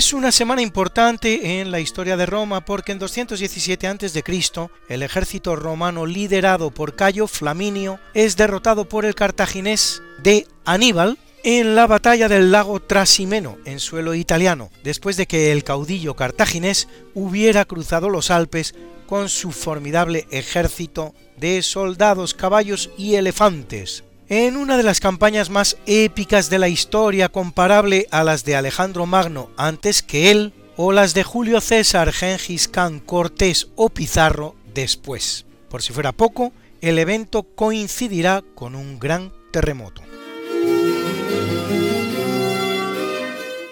Es una semana importante en la historia de Roma porque en 217 a.C. el ejército romano liderado por Cayo Flaminio es derrotado por el cartaginés de Aníbal en la batalla del lago Trasimeno en suelo italiano, después de que el caudillo cartaginés hubiera cruzado los Alpes con su formidable ejército de soldados, caballos y elefantes, en una de las campañas más épicas de la historia comparable a las de Alejandro Magno antes que él, o las de Julio César, Gengis Khan, Cortés o Pizarro después. Por si fuera poco, el evento coincidirá con un gran terremoto.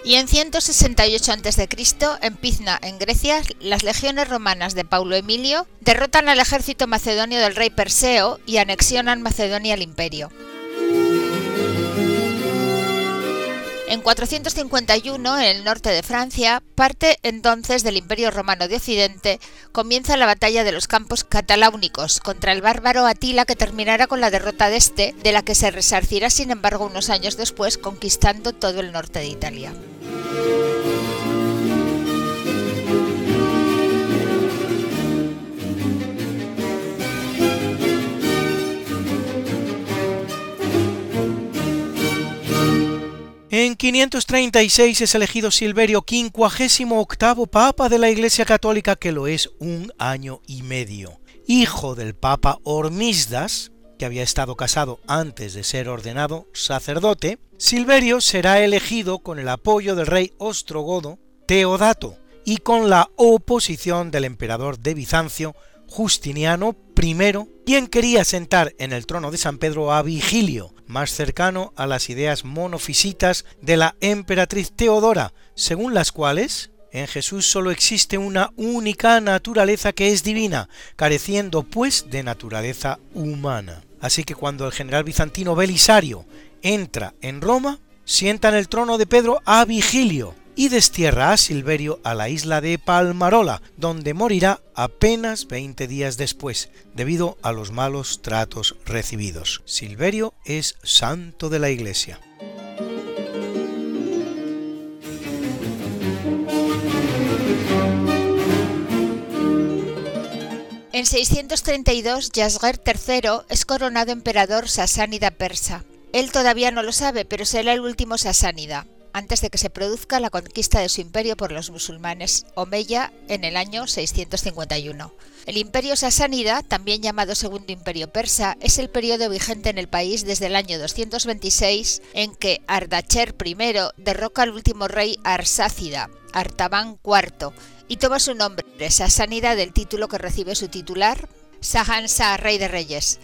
Y en 168 a.C., en Pizna, en Grecia, las legiones romanas de Paulo Emilio derrotan al ejército macedonio del rey Perseo y anexionan Macedonia al imperio. En 451, en el norte de Francia, parte entonces del Imperio Romano de Occidente, comienza la batalla de los campos cataláunicos contra el bárbaro Atila que terminará con la derrota de este, de la que se resarcirá sin embargo unos años después conquistando todo el norte de Italia. 536 es elegido Silverio octavo Papa de la Iglesia Católica, que lo es un año y medio. Hijo del Papa Hormisdas, que había estado casado antes de ser ordenado sacerdote, Silverio será elegido con el apoyo del rey ostrogodo Teodato y con la oposición del emperador de Bizancio Justiniano I, quien quería sentar en el trono de San Pedro a Vigilio, más cercano a las ideas monofisitas de la emperatriz Teodora, según las cuales en Jesús solo existe una única naturaleza que es divina, careciendo pues de naturaleza humana. Así que cuando el general bizantino Belisario entra en Roma, sienta en el trono de Pedro a Vigilio y destierra a Silverio a la isla de Palmarola, donde morirá apenas 20 días después, debido a los malos tratos recibidos. Silverio es santo de la Iglesia. En 632, Yasger III es coronado emperador sasánida persa. Él todavía no lo sabe, pero será el último sasánida. Antes de que se produzca la conquista de su imperio por los musulmanes Omeya en el año 651. El imperio sasánida, también llamado Segundo Imperio Persa, es el periodo vigente en el país desde el año 226 en que Ardacher I derroca al último rey arsácida, Artaban IV, y toma su nombre, sasánida, del título que recibe su titular, Sahansa, rey de reyes.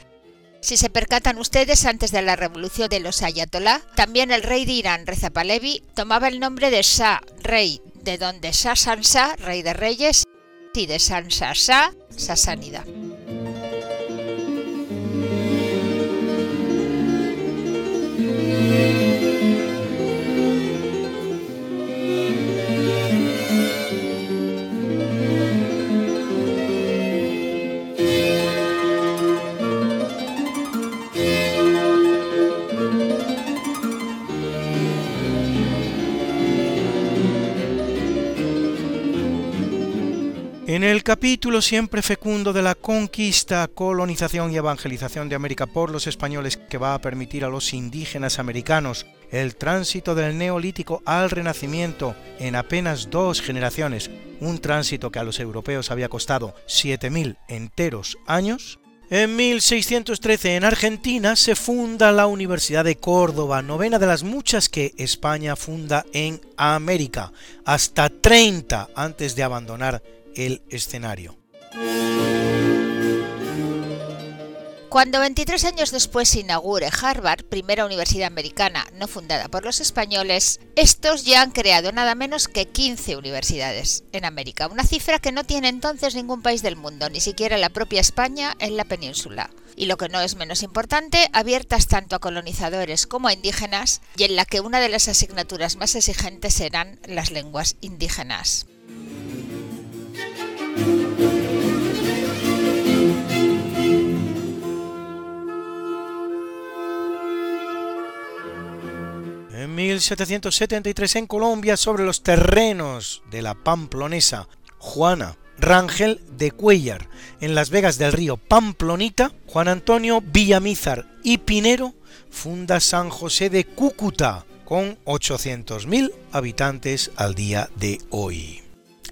Si se percatan ustedes, antes de la revolución de los Ayatollah, también el rey de Irán, Reza Pahlavi, tomaba el nombre de Shah, rey, de donde Shah Sansa, rey de reyes, y de Sansa Shah, sasánida. En el capítulo siempre fecundo de la conquista, colonización y evangelización de América por los españoles que va a permitir a los indígenas americanos el tránsito del neolítico al renacimiento en apenas dos generaciones, un tránsito que a los europeos había costado 7.000 enteros años, en 1613 en Argentina se funda la Universidad de Córdoba, novena de las muchas que España funda en América, hasta 30 antes de abandonar el escenario. Cuando 23 años después se inaugure Harvard, primera universidad americana no fundada por los españoles, estos ya han creado nada menos que 15 universidades en América, una cifra que no tiene entonces ningún país del mundo, ni siquiera la propia España en la península. Y lo que no es menos importante, abiertas tanto a colonizadores como a indígenas, y en la que una de las asignaturas más exigentes serán las lenguas indígenas. En 1773 en Colombia, sobre los terrenos de la pamplonesa Juana Rangel de Cuellar, en las vegas del río Pamplonita, Juan Antonio Villamizar y Pinero funda San José de Cúcuta, con 800.000 habitantes al día de hoy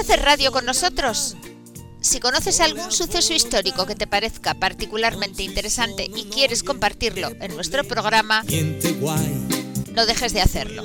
Hacer radio con nosotros? Si conoces algún suceso histórico que te parezca particularmente interesante y quieres compartirlo en nuestro programa, no dejes de hacerlo.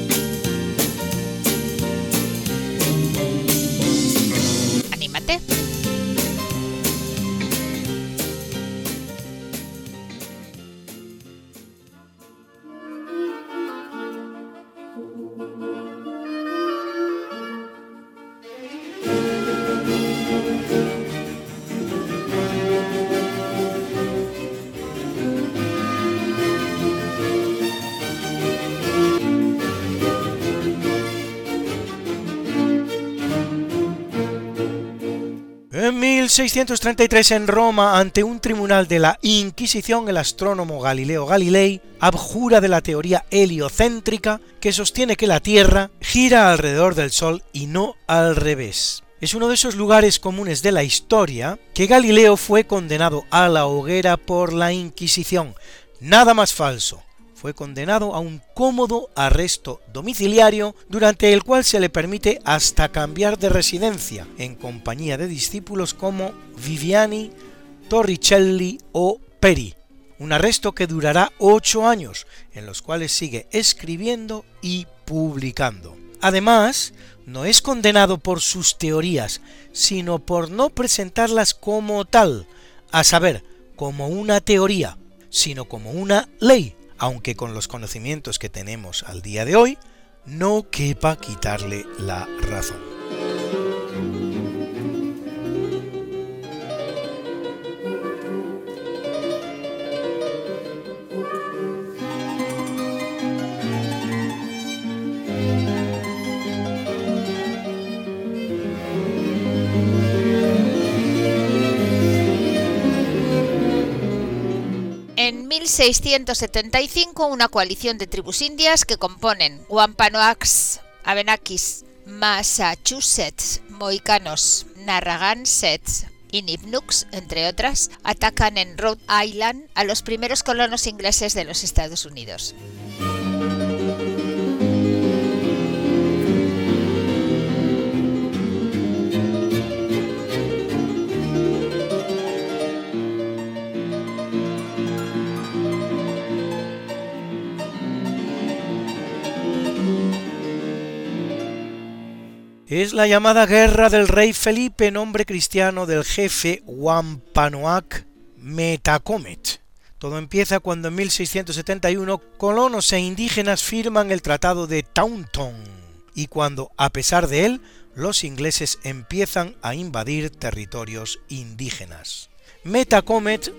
1633 en Roma, ante un tribunal de la Inquisición, el astrónomo Galileo Galilei abjura de la teoría heliocéntrica que sostiene que la Tierra gira alrededor del Sol y no al revés. Es uno de esos lugares comunes de la historia que Galileo fue condenado a la hoguera por la Inquisición. Nada más falso fue condenado a un cómodo arresto domiciliario durante el cual se le permite hasta cambiar de residencia en compañía de discípulos como Viviani, Torricelli o Peri. Un arresto que durará ocho años, en los cuales sigue escribiendo y publicando. Además, no es condenado por sus teorías, sino por no presentarlas como tal, a saber, como una teoría, sino como una ley, aunque con los conocimientos que tenemos al día de hoy, no quepa quitarle la razón. 1675, una coalición de tribus indias que componen Wampanoags, Abenakis, Massachusetts, Moicanos, Narragansetts y Nipmucs, entre otras, atacan en Rhode Island a los primeros colonos ingleses de los Estados Unidos. Es la llamada Guerra del Rey Felipe, nombre cristiano del jefe Wampanoag Metacomet. Todo empieza cuando en 1671 colonos e indígenas firman el Tratado de Taunton y cuando, a pesar de él, los ingleses empiezan a invadir territorios indígenas. Metacomet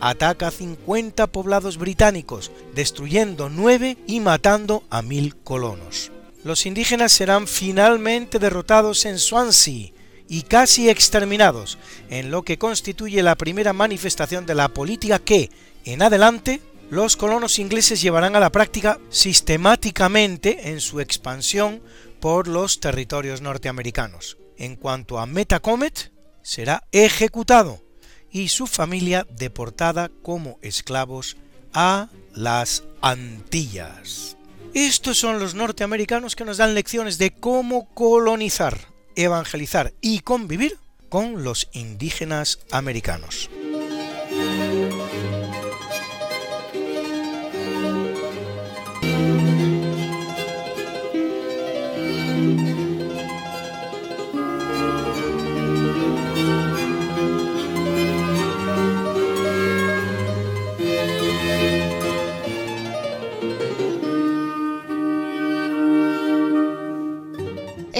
ataca 50 poblados británicos, destruyendo 9 y matando a mil colonos los indígenas serán finalmente derrotados en Swansea y casi exterminados, en lo que constituye la primera manifestación de la política que, en adelante, los colonos ingleses llevarán a la práctica sistemáticamente en su expansión por los territorios norteamericanos. En cuanto a Metacomet, será ejecutado y su familia deportada como esclavos a las Antillas. Estos son los norteamericanos que nos dan lecciones de cómo colonizar, evangelizar y convivir con los indígenas americanos.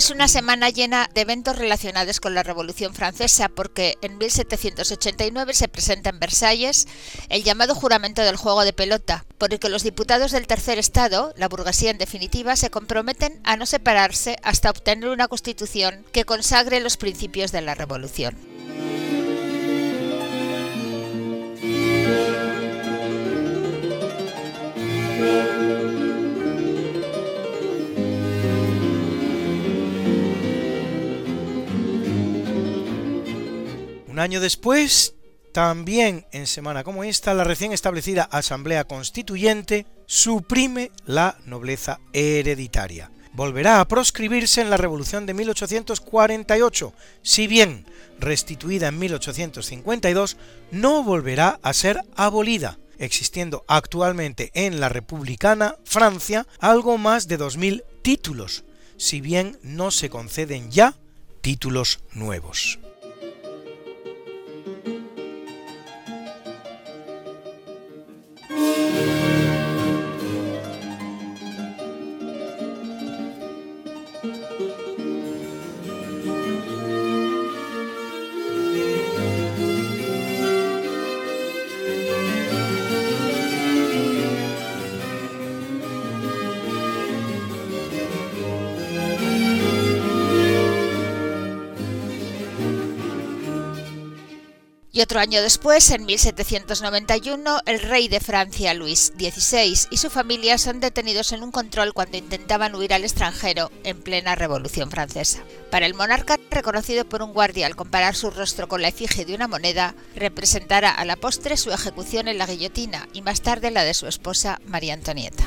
Es una semana llena de eventos relacionados con la Revolución Francesa porque en 1789 se presenta en Versalles el llamado juramento del juego de pelota, por el que los diputados del tercer estado, la burguesía en definitiva, se comprometen a no separarse hasta obtener una constitución que consagre los principios de la Revolución. Año después, también en semana como esta, la recién establecida Asamblea Constituyente suprime la nobleza hereditaria. Volverá a proscribirse en la Revolución de 1848, si bien restituida en 1852, no volverá a ser abolida, existiendo actualmente en la republicana Francia algo más de 2.000 títulos, si bien no se conceden ya títulos nuevos. Y otro año después, en 1791, el rey de Francia, Luis XVI, y su familia son detenidos en un control cuando intentaban huir al extranjero en plena Revolución Francesa. Para el monarca, reconocido por un guardia al comparar su rostro con la efigie de una moneda, representará a la postre su ejecución en la guillotina y más tarde la de su esposa María Antonieta.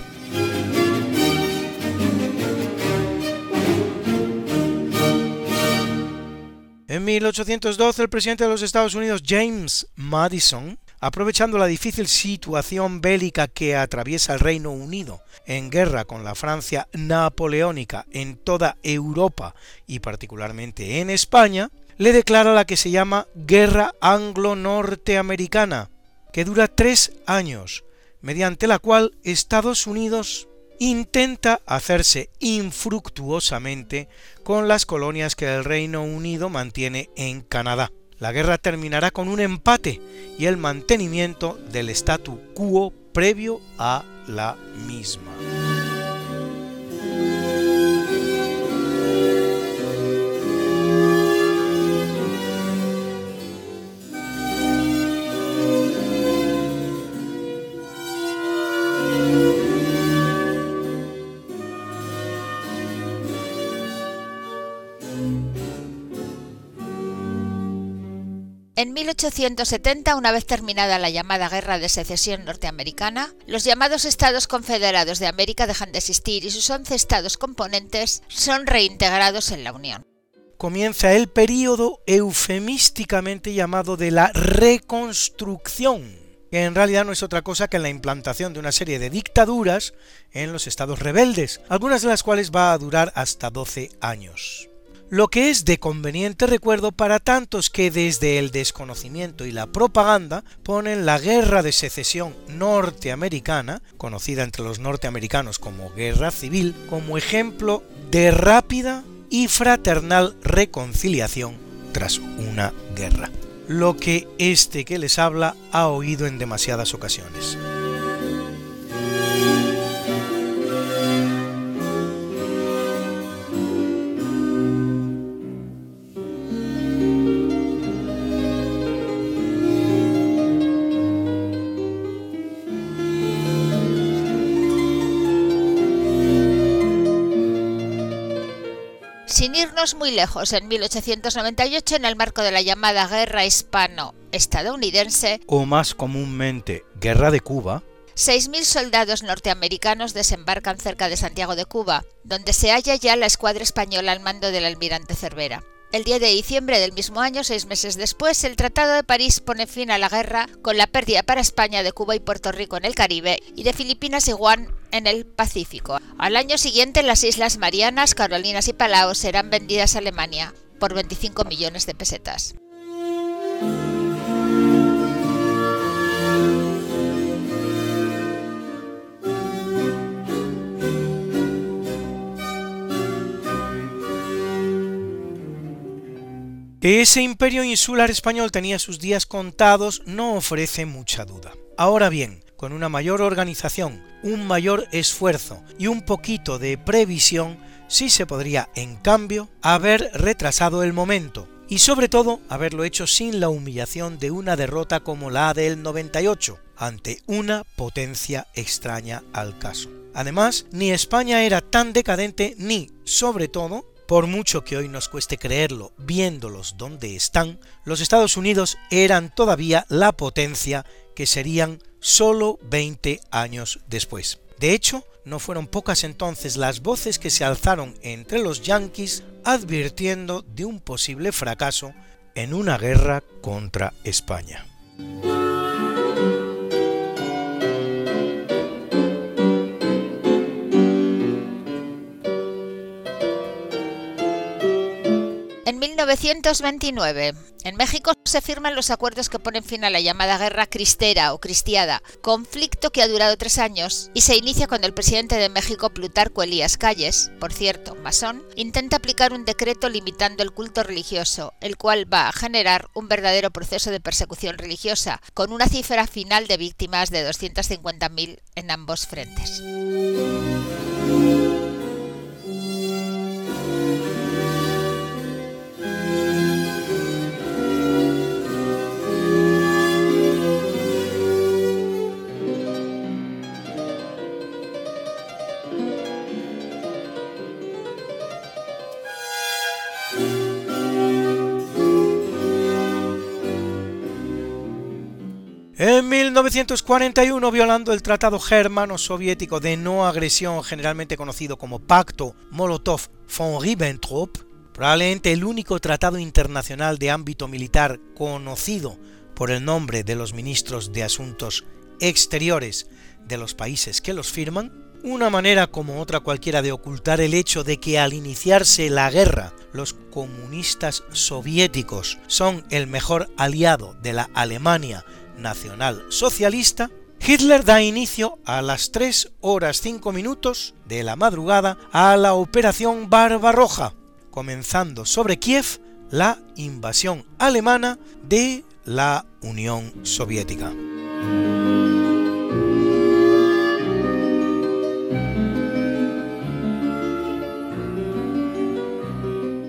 En 1812 el presidente de los Estados Unidos, James Madison, aprovechando la difícil situación bélica que atraviesa el Reino Unido en guerra con la Francia napoleónica en toda Europa y particularmente en España, le declara la que se llama Guerra Anglo-Norteamericana, que dura tres años, mediante la cual Estados Unidos intenta hacerse infructuosamente con las colonias que el Reino Unido mantiene en Canadá. La guerra terminará con un empate y el mantenimiento del statu quo previo a la misma. 1870, una vez terminada la llamada Guerra de Secesión norteamericana, los llamados Estados Confederados de América dejan de existir y sus 11 estados componentes son reintegrados en la Unión. Comienza el período eufemísticamente llamado de la reconstrucción, que en realidad no es otra cosa que la implantación de una serie de dictaduras en los estados rebeldes, algunas de las cuales va a durar hasta 12 años lo que es de conveniente recuerdo para tantos que desde el desconocimiento y la propaganda ponen la guerra de secesión norteamericana, conocida entre los norteamericanos como guerra civil, como ejemplo de rápida y fraternal reconciliación tras una guerra, lo que este que les habla ha oído en demasiadas ocasiones. Sin irnos muy lejos, en 1898, en el marco de la llamada Guerra Hispano-Estadounidense, o más comúnmente Guerra de Cuba, 6.000 soldados norteamericanos desembarcan cerca de Santiago de Cuba, donde se halla ya la escuadra española al mando del almirante Cervera. El 10 de diciembre del mismo año, seis meses después, el Tratado de París pone fin a la guerra con la pérdida para España de Cuba y Puerto Rico en el Caribe y de Filipinas y Guam en el Pacífico. Al año siguiente, las Islas Marianas, Carolinas y Palau serán vendidas a Alemania por 25 millones de pesetas. Que ese imperio insular español tenía sus días contados no ofrece mucha duda. Ahora bien, con una mayor organización, un mayor esfuerzo y un poquito de previsión, sí se podría, en cambio, haber retrasado el momento, y sobre todo haberlo hecho sin la humillación de una derrota como la del 98, ante una potencia extraña al caso. Además, ni España era tan decadente ni, sobre todo, por mucho que hoy nos cueste creerlo viéndolos donde están, los Estados Unidos eran todavía la potencia que serían solo 20 años después. De hecho, no fueron pocas entonces las voces que se alzaron entre los yanquis advirtiendo de un posible fracaso en una guerra contra España. En 1929, en México se firman los acuerdos que ponen fin a la llamada guerra cristera o cristiada, conflicto que ha durado tres años y se inicia cuando el presidente de México, Plutarco Elías Calles, por cierto, masón, intenta aplicar un decreto limitando el culto religioso, el cual va a generar un verdadero proceso de persecución religiosa, con una cifra final de víctimas de 250.000 en ambos frentes. En 1941, violando el Tratado Germano-Soviético de no agresión, generalmente conocido como Pacto Molotov-von Ribbentrop, probablemente el único tratado internacional de ámbito militar conocido por el nombre de los ministros de Asuntos Exteriores de los países que los firman, una manera como otra cualquiera de ocultar el hecho de que al iniciarse la guerra los comunistas soviéticos son el mejor aliado de la Alemania nacional socialista, Hitler da inicio a las 3 horas 5 minutos de la madrugada a la Operación Barbarroja, comenzando sobre Kiev la invasión alemana de la Unión Soviética.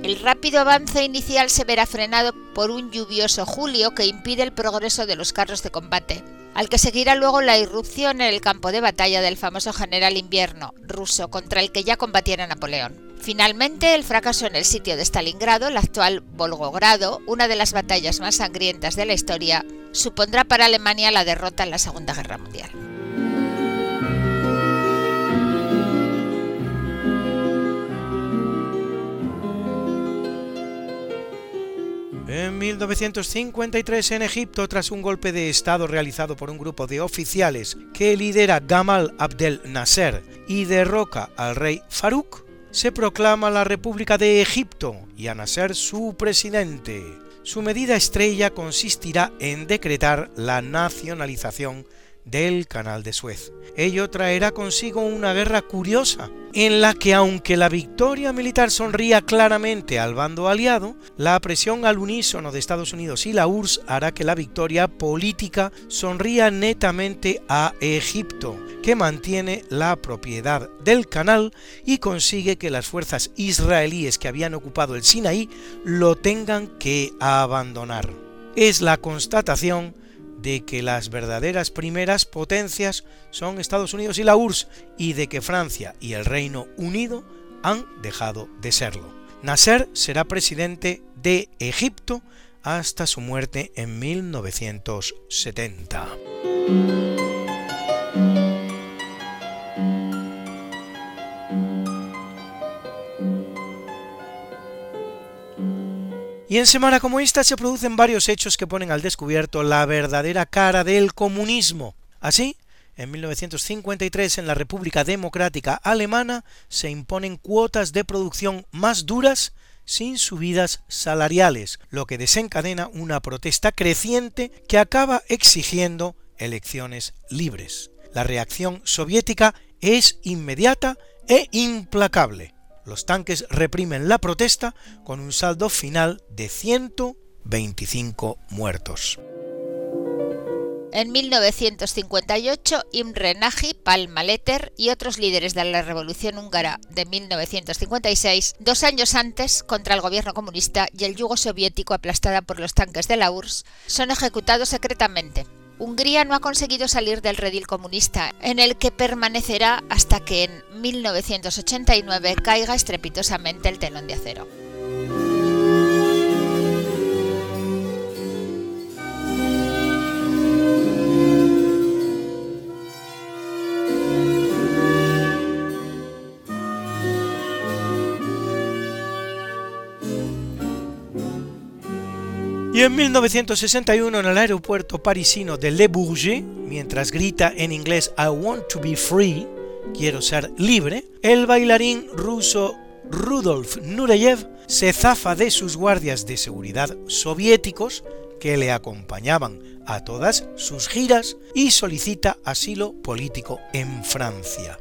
El rápido avance inicial se verá frenado por un lluvioso julio que impide el progreso de los carros de combate, al que seguirá luego la irrupción en el campo de batalla del famoso general invierno ruso contra el que ya combatiera Napoleón. Finalmente, el fracaso en el sitio de Stalingrado, el actual Volgogrado, una de las batallas más sangrientas de la historia, supondrá para Alemania la derrota en la Segunda Guerra Mundial. 1953 en Egipto, tras un golpe de Estado realizado por un grupo de oficiales que lidera Gamal Abdel Nasser y derroca al rey Farouk, se proclama la República de Egipto y a Nasser su presidente. Su medida estrella consistirá en decretar la nacionalización del canal de Suez. Ello traerá consigo una guerra curiosa, en la que aunque la victoria militar sonría claramente al bando aliado, la presión al unísono de Estados Unidos y la URSS hará que la victoria política sonría netamente a Egipto, que mantiene la propiedad del canal y consigue que las fuerzas israelíes que habían ocupado el Sinaí lo tengan que abandonar. Es la constatación de que las verdaderas primeras potencias son Estados Unidos y la URSS y de que Francia y el Reino Unido han dejado de serlo. Nasser será presidente de Egipto hasta su muerte en 1970. Y en semana como esta se producen varios hechos que ponen al descubierto la verdadera cara del comunismo. Así, en 1953 en la República Democrática Alemana se imponen cuotas de producción más duras sin subidas salariales, lo que desencadena una protesta creciente que acaba exigiendo elecciones libres. La reacción soviética es inmediata e implacable los tanques reprimen la protesta con un saldo final de 125 muertos. En 1958, Imre Nagy, Palma Letter y otros líderes de la Revolución Húngara de 1956, dos años antes, contra el gobierno comunista y el yugo soviético aplastada por los tanques de la URSS, son ejecutados secretamente. Hungría no ha conseguido salir del redil comunista, en el que permanecerá hasta que en 1989 caiga estrepitosamente el telón de acero. Y en 1961 en el aeropuerto parisino de Le Bourget, mientras grita en inglés I want to be free, quiero ser libre, el bailarín ruso Rudolf Nureyev se zafa de sus guardias de seguridad soviéticos que le acompañaban a todas sus giras y solicita asilo político en Francia.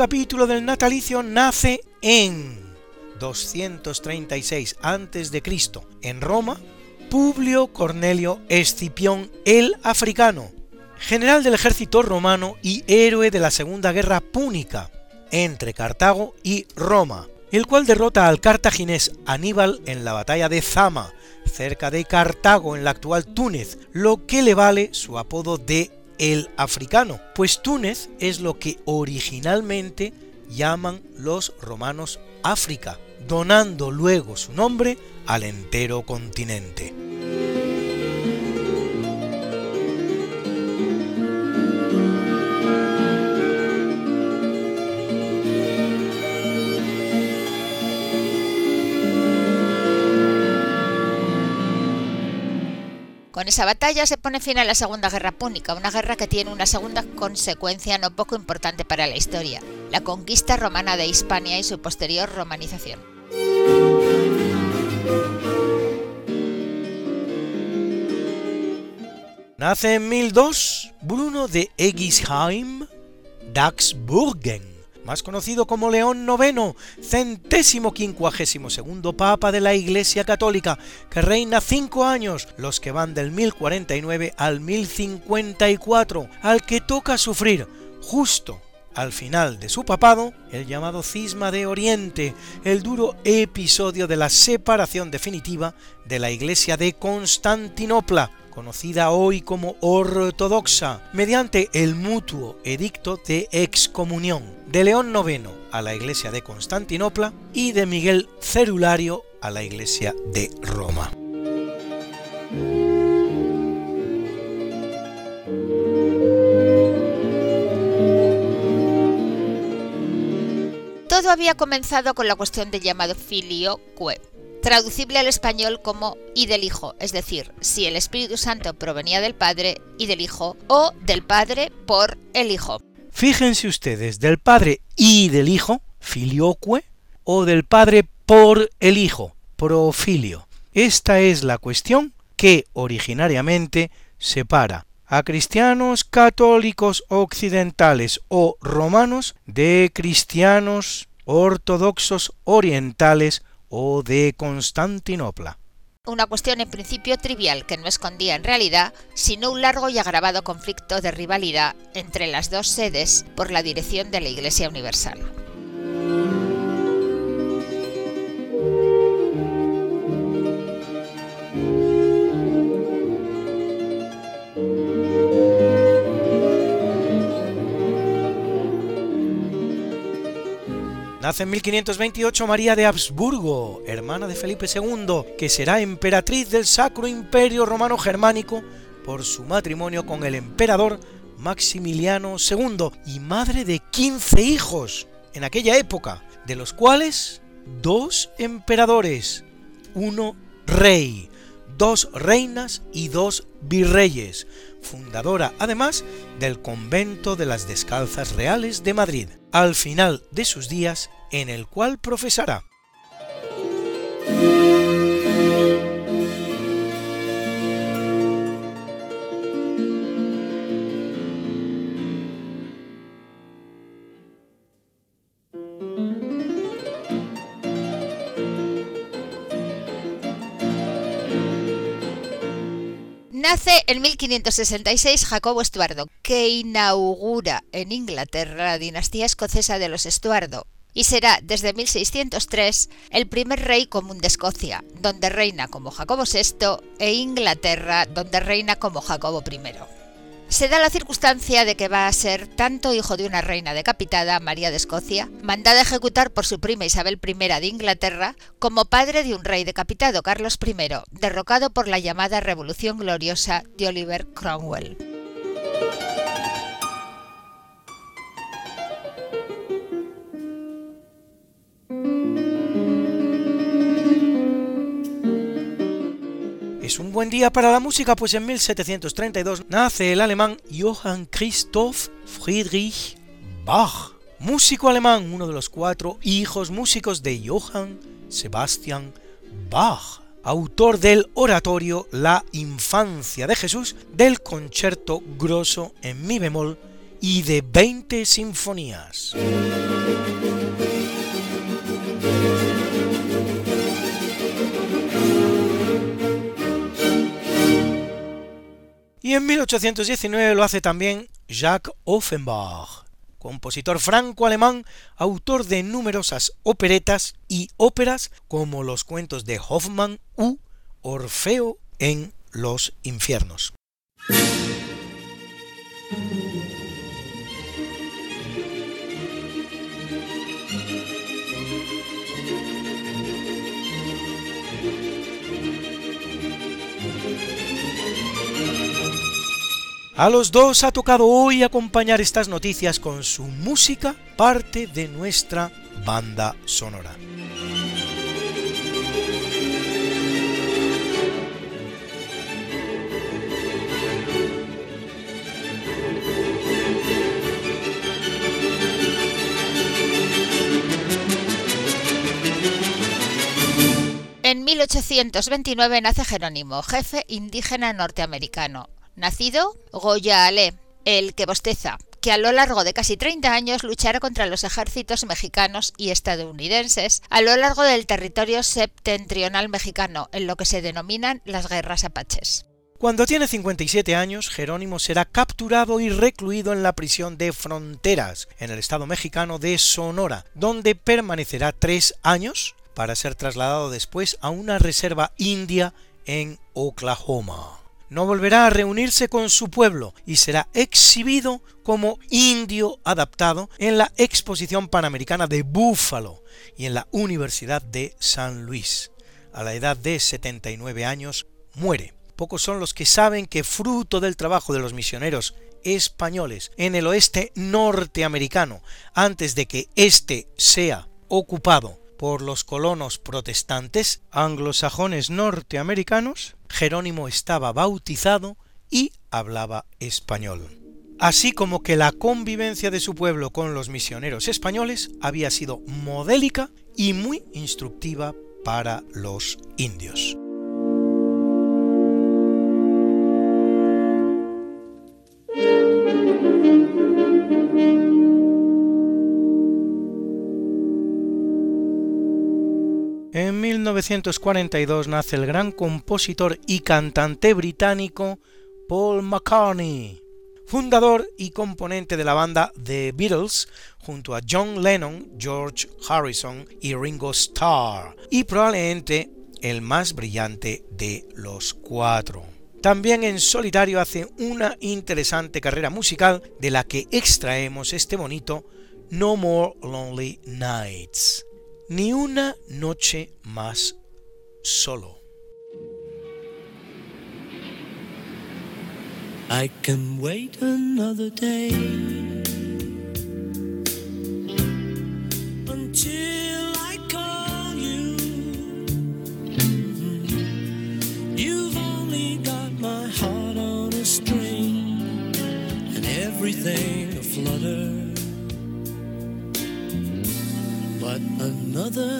Capítulo del natalicio nace en 236 a.C. en Roma Publio Cornelio Escipión el Africano, general del ejército romano y héroe de la Segunda Guerra Púnica entre Cartago y Roma, el cual derrota al cartaginés Aníbal en la batalla de Zama, cerca de Cartago en la actual Túnez, lo que le vale su apodo de el africano, pues Túnez es lo que originalmente llaman los romanos África, donando luego su nombre al entero continente. Con esa batalla se pone fin a la Segunda Guerra Púnica, una guerra que tiene una segunda consecuencia no poco importante para la historia, la conquista romana de Hispania y su posterior romanización. Nace en 1002 Bruno de Egisheim Daxburgen, más conocido como León IX, centésimo quincuagésimo segundo papa de la Iglesia Católica, que reina cinco años, los que van del 1049 al 1054, al que toca sufrir justo al final de su papado el llamado cisma de Oriente, el duro episodio de la separación definitiva de la Iglesia de Constantinopla, conocida hoy como ortodoxa, mediante el mutuo edicto de excomunión de León IX a la Iglesia de Constantinopla y de Miguel Cerulario a la Iglesia de Roma. Todo había comenzado con la cuestión del llamado filioque, traducible al español como y del Hijo, es decir, si el Espíritu Santo provenía del Padre y del Hijo, o del Padre por el Hijo. Fíjense ustedes, del Padre y del Hijo, filioque, o del Padre por el Hijo, profilio. Esta es la cuestión que originariamente separa a cristianos católicos occidentales o romanos de cristianos ortodoxos orientales o de Constantinopla. Una cuestión en principio trivial que no escondía en realidad, sino un largo y agravado conflicto de rivalidad entre las dos sedes por la dirección de la Iglesia Universal. Nace en 1528 María de Habsburgo, hermana de Felipe II, que será emperatriz del Sacro Imperio Romano Germánico por su matrimonio con el emperador Maximiliano II y madre de 15 hijos en aquella época, de los cuales dos emperadores, uno rey, dos reinas y dos virreyes, fundadora además del convento de las Descalzas Reales de Madrid, al final de sus días en el cual profesará Nace en 1566 Jacobo Estuardo, que inaugura en Inglaterra la dinastía escocesa de los Estuardo, y será desde 1603 el primer rey común de Escocia, donde reina como Jacobo VI, e Inglaterra, donde reina como Jacobo I se da la circunstancia de que va a ser tanto hijo de una reina decapitada, María de Escocia, mandada a ejecutar por su prima Isabel I de Inglaterra, como padre de un rey decapitado, Carlos I, derrocado por la llamada Revolución Gloriosa de Oliver Cromwell. Es un buen día para la música, pues en 1732 nace el alemán Johann Christoph Friedrich Bach, músico alemán, uno de los cuatro hijos músicos de Johann Sebastian Bach, autor del oratorio La infancia de Jesús, del concierto grosso en mi bemol y de 20 sinfonías. Y en 1819 lo hace también Jacques Offenbach, compositor franco-alemán, autor de numerosas operetas y óperas como los cuentos de Hoffmann u Orfeo en los infiernos. A los dos ha tocado hoy acompañar estas noticias con su música, parte de nuestra banda sonora. En 1829 nace Jerónimo, jefe indígena norteamericano, nacido Goya Ale, el que bosteza, que a lo largo de casi 30 años luchará contra los ejércitos mexicanos y estadounidenses a lo largo del territorio septentrional mexicano, en lo que se denominan las guerras apaches. Cuando tiene 57 años, Jerónimo será capturado y recluido en la prisión de Fronteras, en el estado mexicano de Sonora, donde permanecerá tres años para ser trasladado después a una reserva india en Oklahoma. No volverá a reunirse con su pueblo y será exhibido como indio adaptado en la Exposición Panamericana de Buffalo y en la Universidad de San Luis. A la edad de 79 años muere. Pocos son los que saben que fruto del trabajo de los misioneros españoles en el oeste norteamericano, antes de que éste sea ocupado por los colonos protestantes anglosajones norteamericanos, Jerónimo estaba bautizado y hablaba español. Así como que la convivencia de su pueblo con los misioneros españoles había sido modélica y muy instructiva para los indios. 1942 nace el gran compositor y cantante británico Paul McCartney, fundador y componente de la banda The Beatles, junto a John Lennon, George Harrison y Ringo Starr, y probablemente el más brillante de los cuatro. También en solitario hace una interesante carrera musical de la que extraemos este bonito No More Lonely Nights ni una noche más solo. I can wait another day until I call you. You've only got my heart on a string and everything a other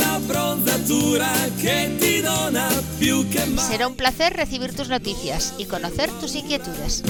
Será un placer recibir tus noticias y conocer tus inquietudes.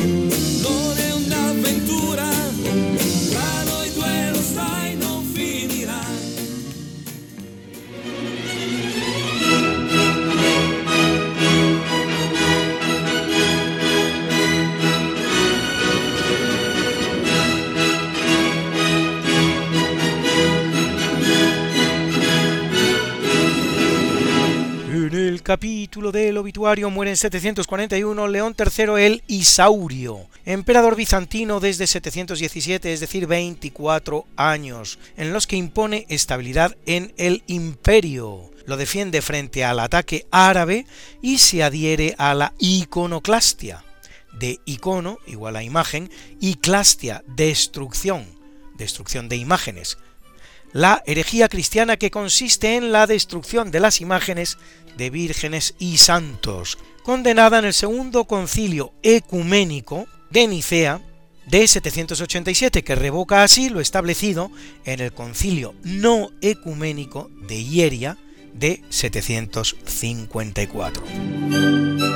Capítulo del obituario muere en 741 León III el Isaurio, emperador bizantino desde 717, es decir, 24 años, en los que impone estabilidad en el imperio. Lo defiende frente al ataque árabe y se adhiere a la iconoclastia, de icono igual a imagen y clastia destrucción, destrucción de imágenes, la herejía cristiana que consiste en la destrucción de las imágenes de vírgenes y santos, condenada en el segundo concilio ecuménico de Nicea de 787, que revoca así lo establecido en el concilio no ecuménico de Hieria de 754.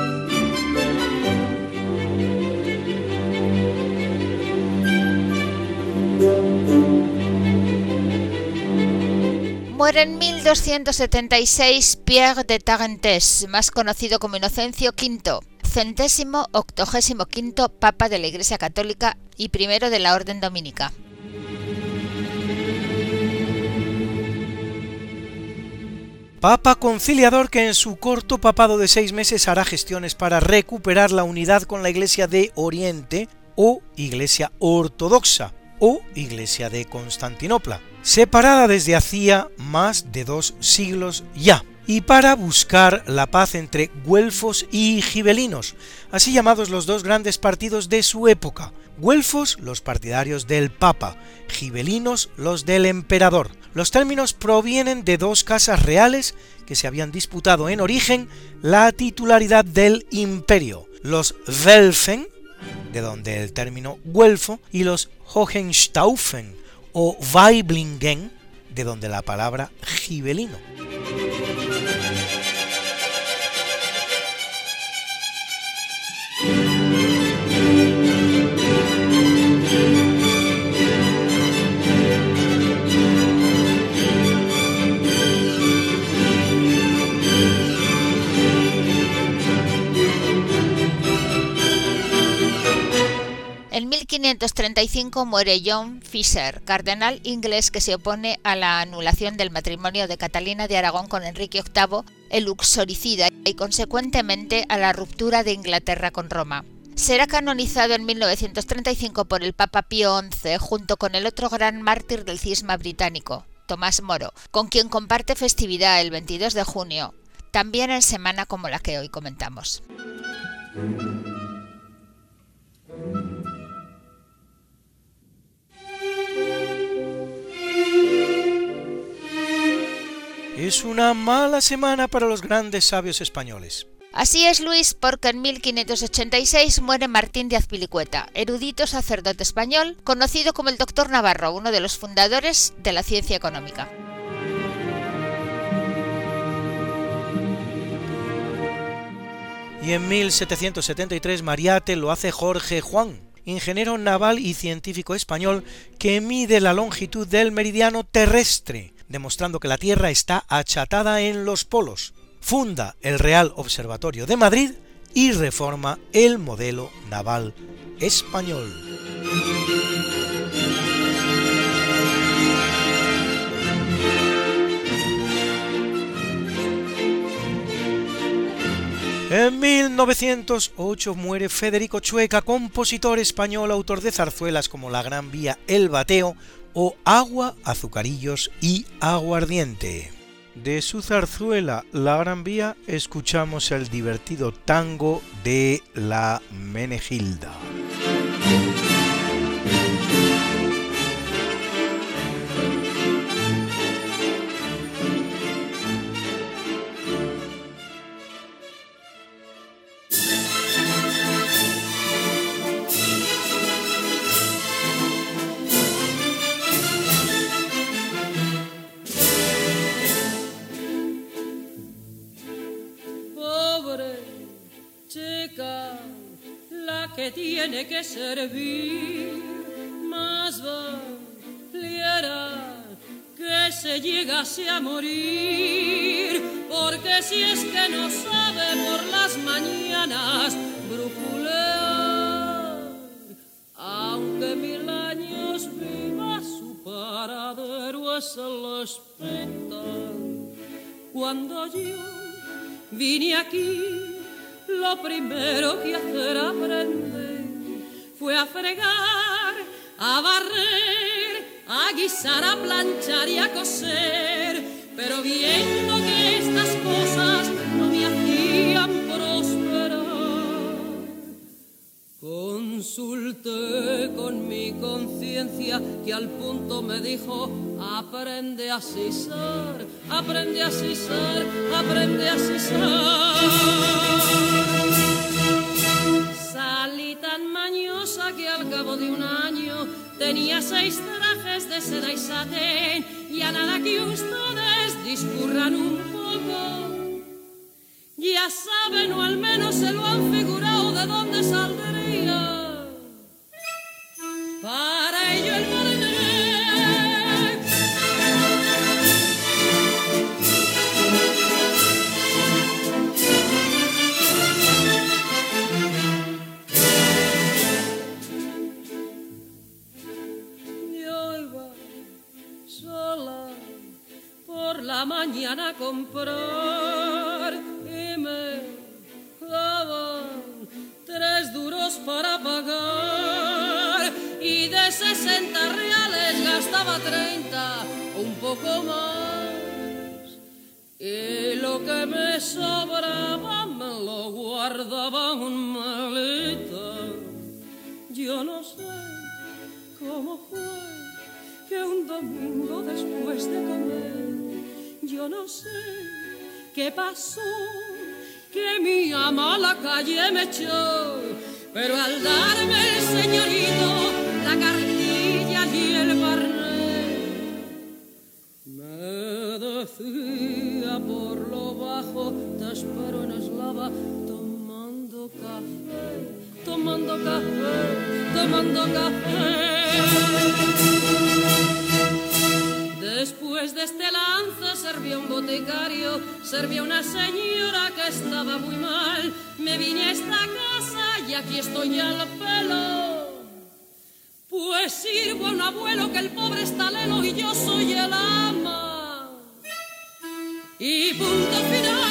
Muere en 1276 Pierre de Tarentes, más conocido como Inocencio V, centésimo octogésimo quinto Papa de la Iglesia Católica y primero de la Orden Dominica. Papa conciliador que en su corto papado de seis meses hará gestiones para recuperar la unidad con la Iglesia de Oriente o Iglesia Ortodoxa o Iglesia de Constantinopla separada desde hacía más de dos siglos ya, y para buscar la paz entre güelfos y gibelinos, así llamados los dos grandes partidos de su época, güelfos los partidarios del Papa, gibelinos los del emperador. Los términos provienen de dos casas reales que se habían disputado en origen la titularidad del imperio, los Welfen, de donde el término güelfo, y los Hohenstaufen, o Weiblingen, de donde la palabra gibelino. 1535 muere John Fisher, cardenal inglés que se opone a la anulación del matrimonio de Catalina de Aragón con Enrique VIII, el luxoricida, y consecuentemente a la ruptura de Inglaterra con Roma. Será canonizado en 1935 por el Papa Pío XI junto con el otro gran mártir del cisma británico, Tomás Moro, con quien comparte festividad el 22 de junio, también en semana como la que hoy comentamos. Es una mala semana para los grandes sabios españoles. Así es, Luis, porque en 1586 muere Martín de Azpilicueta, erudito sacerdote español, conocido como el Doctor Navarro, uno de los fundadores de la ciencia económica. Y en 1773 Mariate lo hace Jorge Juan, ingeniero naval y científico español que mide la longitud del meridiano terrestre demostrando que la Tierra está achatada en los polos. Funda el Real Observatorio de Madrid y reforma el modelo naval español. En 1908 muere Federico Chueca, compositor español, autor de zarzuelas como La Gran Vía, El Bateo o Agua, Azucarillos y Aguardiente. De su zarzuela La Gran Vía escuchamos el divertido tango de La Menegilda. Vine aquí, lo primero que hacer aprender fue a fregar, a barrer, a guisar, a planchar y a coser, pero viendo que estas cosas consulté con mi conciencia que al punto me dijo, aprende a cisar, aprende a cisar, aprende a cisar. Salí tan mañosa que al cabo de un año tenía seis trajes de seda y satén y a nada que ustedes discurran un poco. Ya saben o al menos se lo han figurado de dónde saldría. Sé qué pasó, que mi ama a la calle me echó, pero al darme el señorito la cartilla y el barnet, me decía por lo bajo, te espero en Eslava tomando café, tomando café, tomando café. Después de este lance servía un boticario, servía una señora que estaba muy mal. Me vine a esta casa y aquí estoy al pelo. Pues sirvo a un abuelo que el pobre está lelo y yo soy el ama. Y punto final.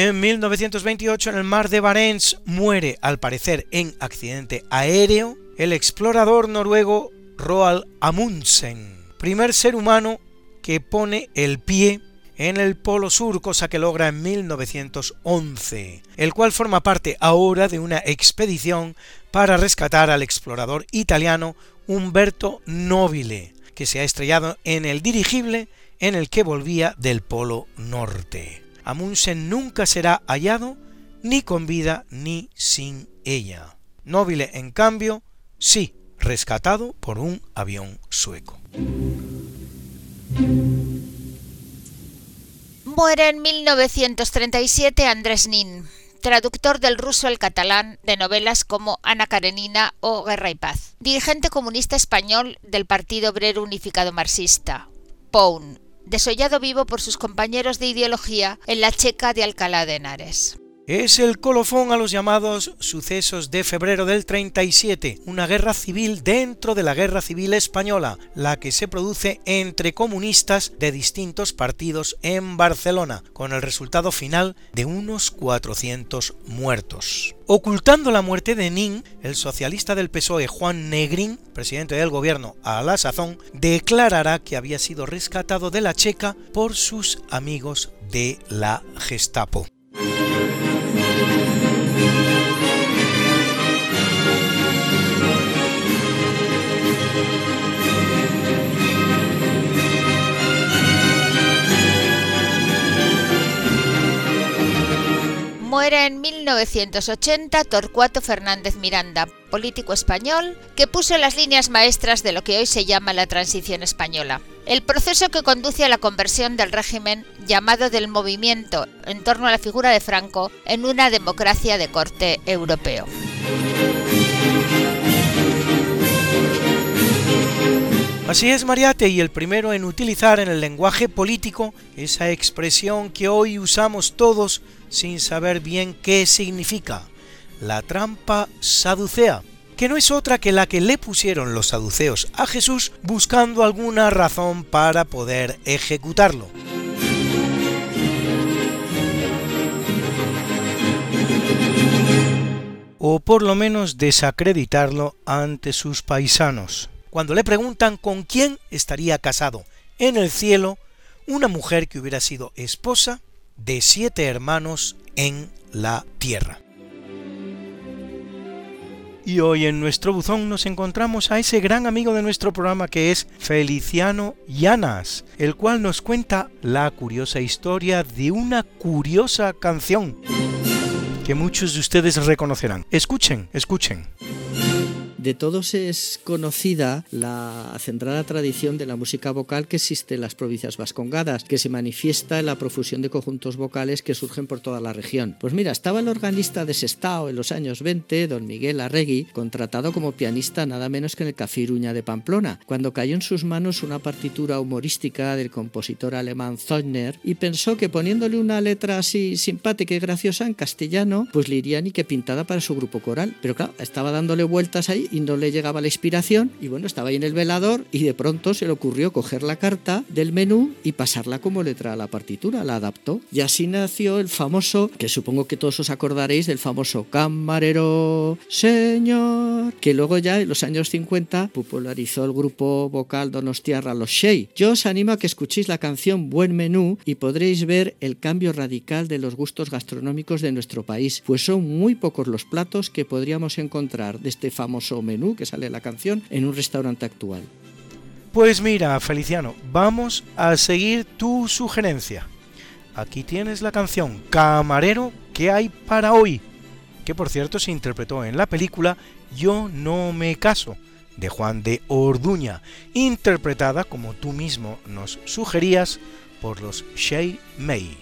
En 1928 en el mar de Barents muere, al parecer en accidente aéreo, el explorador noruego Roald Amundsen, primer ser humano que pone el pie en el Polo Sur, cosa que logra en 1911, el cual forma parte ahora de una expedición para rescatar al explorador italiano Umberto Nobile, que se ha estrellado en el dirigible en el que volvía del Polo Norte. Amundsen nunca será hallado ni con vida ni sin ella. Nobile, en cambio, sí, rescatado por un avión sueco. Muere en 1937 Andrés Nin, traductor del ruso al catalán de novelas como Ana Karenina o Guerra y Paz, dirigente comunista español del Partido Obrero Unificado Marxista, POUN, desollado vivo por sus compañeros de ideología en la Checa de Alcalá de Henares. Es el colofón a los llamados sucesos de febrero del 37, una guerra civil dentro de la guerra civil española, la que se produce entre comunistas de distintos partidos en Barcelona, con el resultado final de unos 400 muertos. Ocultando la muerte de Nin, el socialista del PSOE Juan Negrín, presidente del gobierno a la sazón, declarará que había sido rescatado de la Checa por sus amigos de la Gestapo. Thank you. Muere en 1980 Torcuato Fernández Miranda, político español que puso las líneas maestras de lo que hoy se llama la transición española. El proceso que conduce a la conversión del régimen llamado del movimiento en torno a la figura de Franco en una democracia de corte europeo. Así es, Mariate, y el primero en utilizar en el lenguaje político esa expresión que hoy usamos todos sin saber bien qué significa, la trampa saducea, que no es otra que la que le pusieron los saduceos a Jesús buscando alguna razón para poder ejecutarlo. O por lo menos desacreditarlo ante sus paisanos cuando le preguntan con quién estaría casado en el cielo una mujer que hubiera sido esposa de siete hermanos en la tierra. Y hoy en nuestro buzón nos encontramos a ese gran amigo de nuestro programa que es Feliciano Llanas, el cual nos cuenta la curiosa historia de una curiosa canción que muchos de ustedes reconocerán. Escuchen, escuchen. De todos es conocida la centrada tradición de la música vocal que existe en las provincias vascongadas, que se manifiesta en la profusión de conjuntos vocales que surgen por toda la región. Pues mira, estaba el organista de Sestao en los años 20, don Miguel Arregui, contratado como pianista nada menos que en el Café Iruña de Pamplona, cuando cayó en sus manos una partitura humorística del compositor alemán Zeugner y pensó que poniéndole una letra así simpática y graciosa en castellano, pues le iría ni que pintada para su grupo coral. Pero claro, estaba dándole vueltas ahí y no le llegaba la inspiración y bueno, estaba ahí en el velador y de pronto se le ocurrió coger la carta del menú y pasarla como letra a la partitura, la adaptó. Y así nació el famoso, que supongo que todos os acordaréis del famoso camarero señor, que luego ya en los años 50 popularizó el grupo vocal Donostiarra Los Shea. Yo os animo a que escuchéis la canción Buen Menú y podréis ver el cambio radical de los gustos gastronómicos de nuestro país, pues son muy pocos los platos que podríamos encontrar de este famoso menú que sale la canción en un restaurante actual. Pues mira, Feliciano, vamos a seguir tu sugerencia. Aquí tienes la canción Camarero que hay para hoy, que por cierto se interpretó en la película Yo no me caso, de Juan de Orduña, interpretada, como tú mismo nos sugerías, por los Shea May.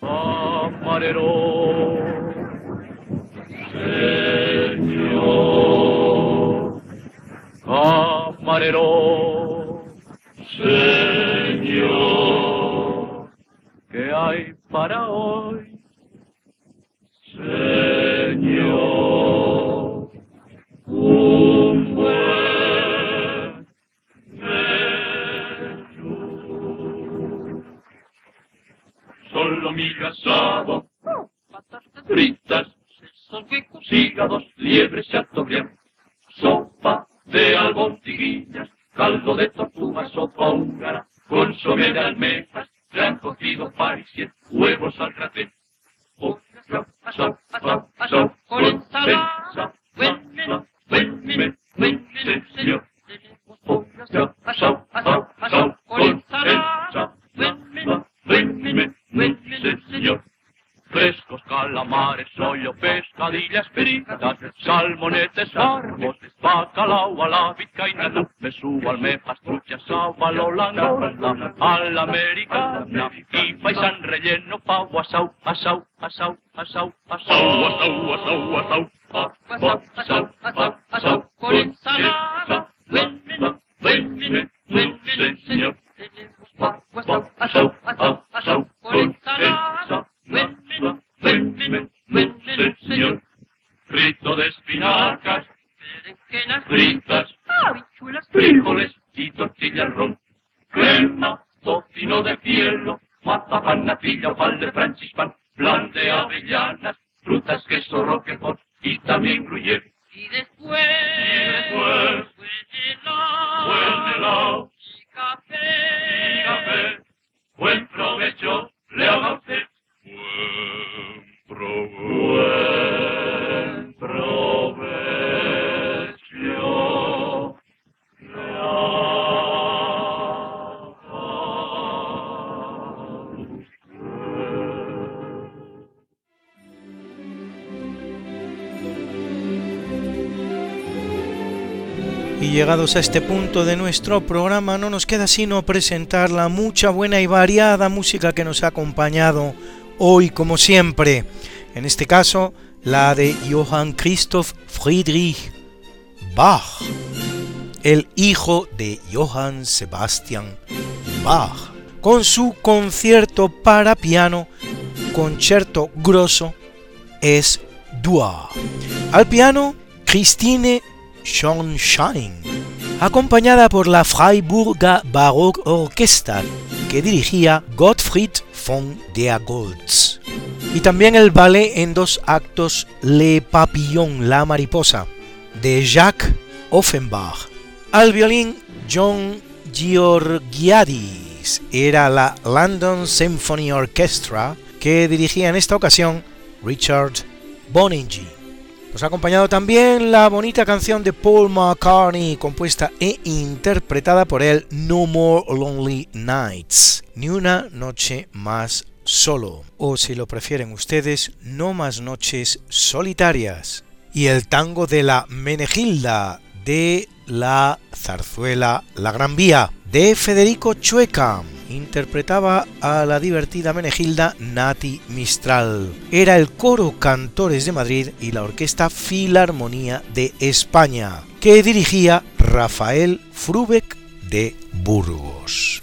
Camarero, camarero, señor, ¿qué hay para hoy? Señor, un buen menú. Solo migas, asado, patatas fritas, salpicos, hígados, liebres, chateaubriand, sopa de caldo de La me subo al me pastruccia, l'Holanda, a l'Amèrica, i paisan relleno, pau, asau, asau, asau, asau, asau, asau, asau, asau, asau, asau, asau, asau, Y llegados a este punto de nuestro programa no nos queda sino presentar la mucha buena y variada música que nos ha acompañado hoy como siempre. En este caso, la de Johann Christoph Friedrich Bach, el hijo de Johann Sebastian Bach, con su concierto para piano, concierto grosso, es Dua. Al piano, Christine Schonschein, acompañada por la Freiburger Baroque Orchestra, que dirigía Gottfried von der Goltz. Y también el ballet en dos actos Le Papillon, la mariposa, de Jacques Offenbach. Al violín John Georgiadis era la London Symphony Orchestra que dirigía en esta ocasión Richard Boningy. Nos ha acompañado también la bonita canción de Paul McCartney, compuesta e interpretada por él, No More Lonely Nights, ni una noche más solo, o si lo prefieren ustedes, no más noches solitarias. Y el tango de la Menegilda, de la zarzuela La Gran Vía, de Federico Chueca. Interpretaba a la divertida Menegilda Nati Mistral. Era el coro Cantores de Madrid y la Orquesta Filarmonía de España, que dirigía Rafael Frubeck de Burgos.